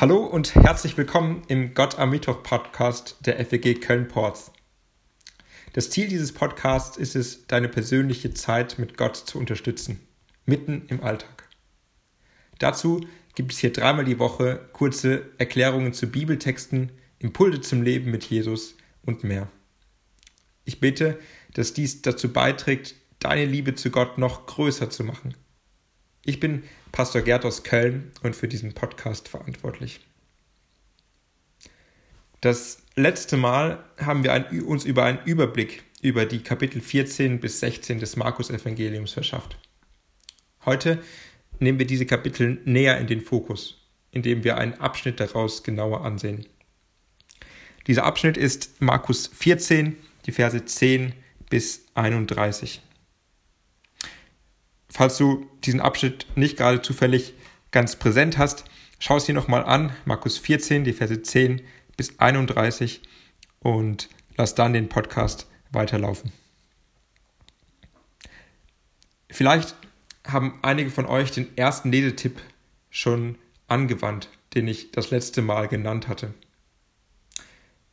Hallo und herzlich willkommen im Gott am Mittwoch Podcast der FEG Köln-Ports. Das Ziel dieses Podcasts ist es, deine persönliche Zeit mit Gott zu unterstützen, mitten im Alltag. Dazu gibt es hier dreimal die Woche kurze Erklärungen zu Bibeltexten, Impulse zum Leben mit Jesus und mehr. Ich bete, dass dies dazu beiträgt, deine Liebe zu Gott noch größer zu machen. Ich bin Pastor Gerd aus Köln und für diesen Podcast verantwortlich. Das letzte Mal haben wir uns über einen Überblick über die Kapitel 14 bis 16 des Markus-Evangeliums verschafft. Heute nehmen wir diese Kapitel näher in den Fokus, indem wir einen Abschnitt daraus genauer ansehen. Dieser Abschnitt ist Markus 14, die Verse 10 bis 31. Falls du diesen Abschnitt nicht gerade zufällig ganz präsent hast, schau es dir nochmal an, Markus 14, die Verse 10 bis 31 und lass dann den Podcast weiterlaufen. Vielleicht haben einige von euch den ersten Lesetipp schon angewandt, den ich das letzte Mal genannt hatte.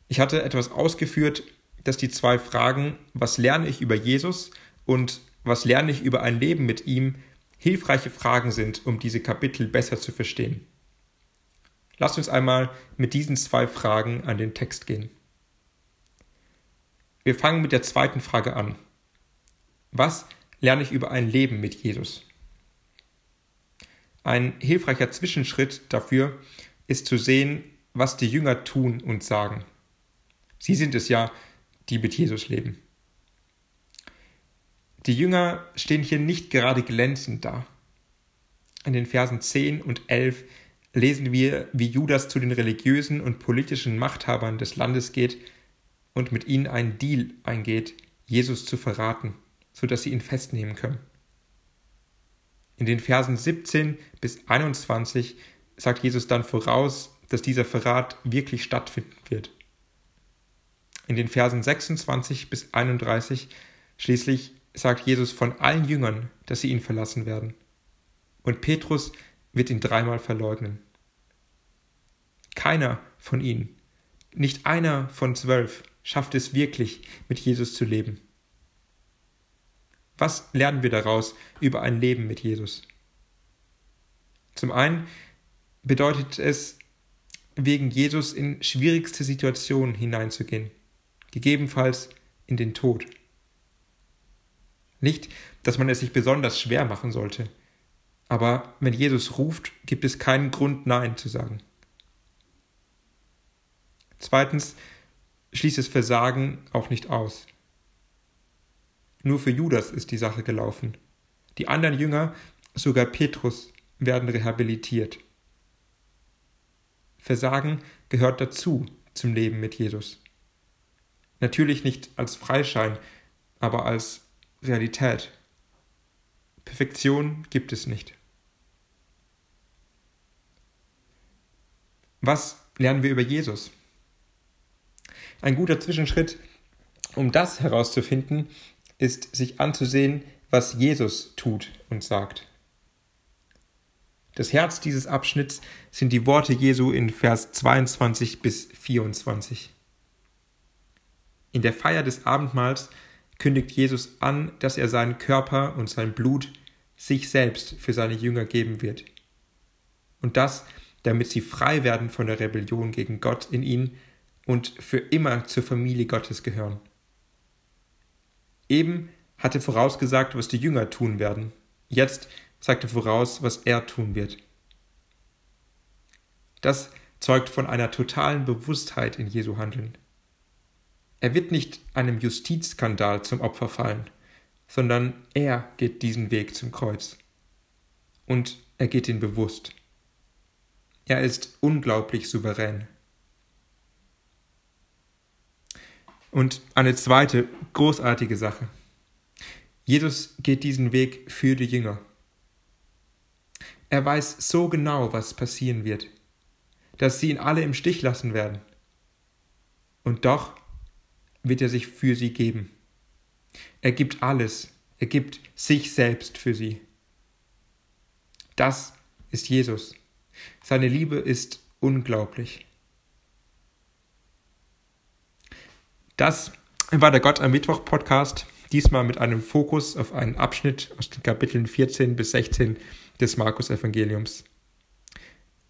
Ich hatte etwas ausgeführt, dass die zwei Fragen, was lerne ich über Jesus und was lerne ich über ein Leben mit ihm, hilfreiche Fragen sind, um diese Kapitel besser zu verstehen. Lasst uns einmal mit diesen zwei Fragen an den Text gehen. Wir fangen mit der zweiten Frage an. Was lerne ich über ein Leben mit Jesus? Ein hilfreicher Zwischenschritt dafür ist zu sehen, was die Jünger tun und sagen. Sie sind es ja, die mit Jesus leben. Die Jünger stehen hier nicht gerade glänzend da. In den Versen 10 und 11 lesen wir, wie Judas zu den religiösen und politischen Machthabern des Landes geht und mit ihnen einen Deal eingeht, Jesus zu verraten, sodass sie ihn festnehmen können. In den Versen 17 bis 21 sagt Jesus dann voraus, dass dieser Verrat wirklich stattfinden wird. In den Versen 26 bis 31 schließlich sagt Jesus von allen Jüngern, dass sie ihn verlassen werden. Und Petrus wird ihn dreimal verleugnen. Keiner von ihnen, nicht einer von zwölf, schafft es wirklich, mit Jesus zu leben. Was lernen wir daraus über ein Leben mit Jesus? Zum einen bedeutet es, wegen Jesus in schwierigste Situationen hineinzugehen, gegebenenfalls in den Tod. Nicht, dass man es sich besonders schwer machen sollte, aber wenn Jesus ruft, gibt es keinen Grund, Nein zu sagen. Zweitens schließt es Versagen auch nicht aus. Nur für Judas ist die Sache gelaufen. Die anderen Jünger, sogar Petrus, werden rehabilitiert. Versagen gehört dazu zum Leben mit Jesus. Natürlich nicht als Freischein, aber als Realität. Perfektion gibt es nicht. Was lernen wir über Jesus? Ein guter Zwischenschritt, um das herauszufinden, ist sich anzusehen, was Jesus tut und sagt. Das Herz dieses Abschnitts sind die Worte Jesu in Vers 22 bis 24. In der Feier des Abendmahls kündigt Jesus an, dass er seinen Körper und sein Blut sich selbst für seine Jünger geben wird. Und das, damit sie frei werden von der Rebellion gegen Gott in ihnen und für immer zur Familie Gottes gehören. Eben hatte vorausgesagt, was die Jünger tun werden. Jetzt sagte voraus, was er tun wird. Das zeugt von einer totalen Bewusstheit in Jesu Handeln. Er wird nicht einem Justizskandal zum Opfer fallen, sondern er geht diesen Weg zum Kreuz. Und er geht ihn bewusst. Er ist unglaublich souverän. Und eine zweite großartige Sache. Jesus geht diesen Weg für die Jünger. Er weiß so genau, was passieren wird, dass sie ihn alle im Stich lassen werden. Und doch wird er sich für sie geben. Er gibt alles, er gibt sich selbst für sie. Das ist Jesus. Seine Liebe ist unglaublich. Das war der Gott am Mittwoch Podcast, diesmal mit einem Fokus auf einen Abschnitt aus den Kapiteln 14 bis 16 des Markus Evangeliums.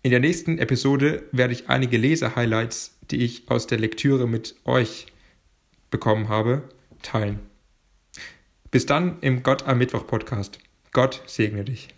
In der nächsten Episode werde ich einige Leser-Highlights, die ich aus der Lektüre mit euch bekommen habe, teilen. Bis dann im Gott am Mittwoch Podcast. Gott segne dich.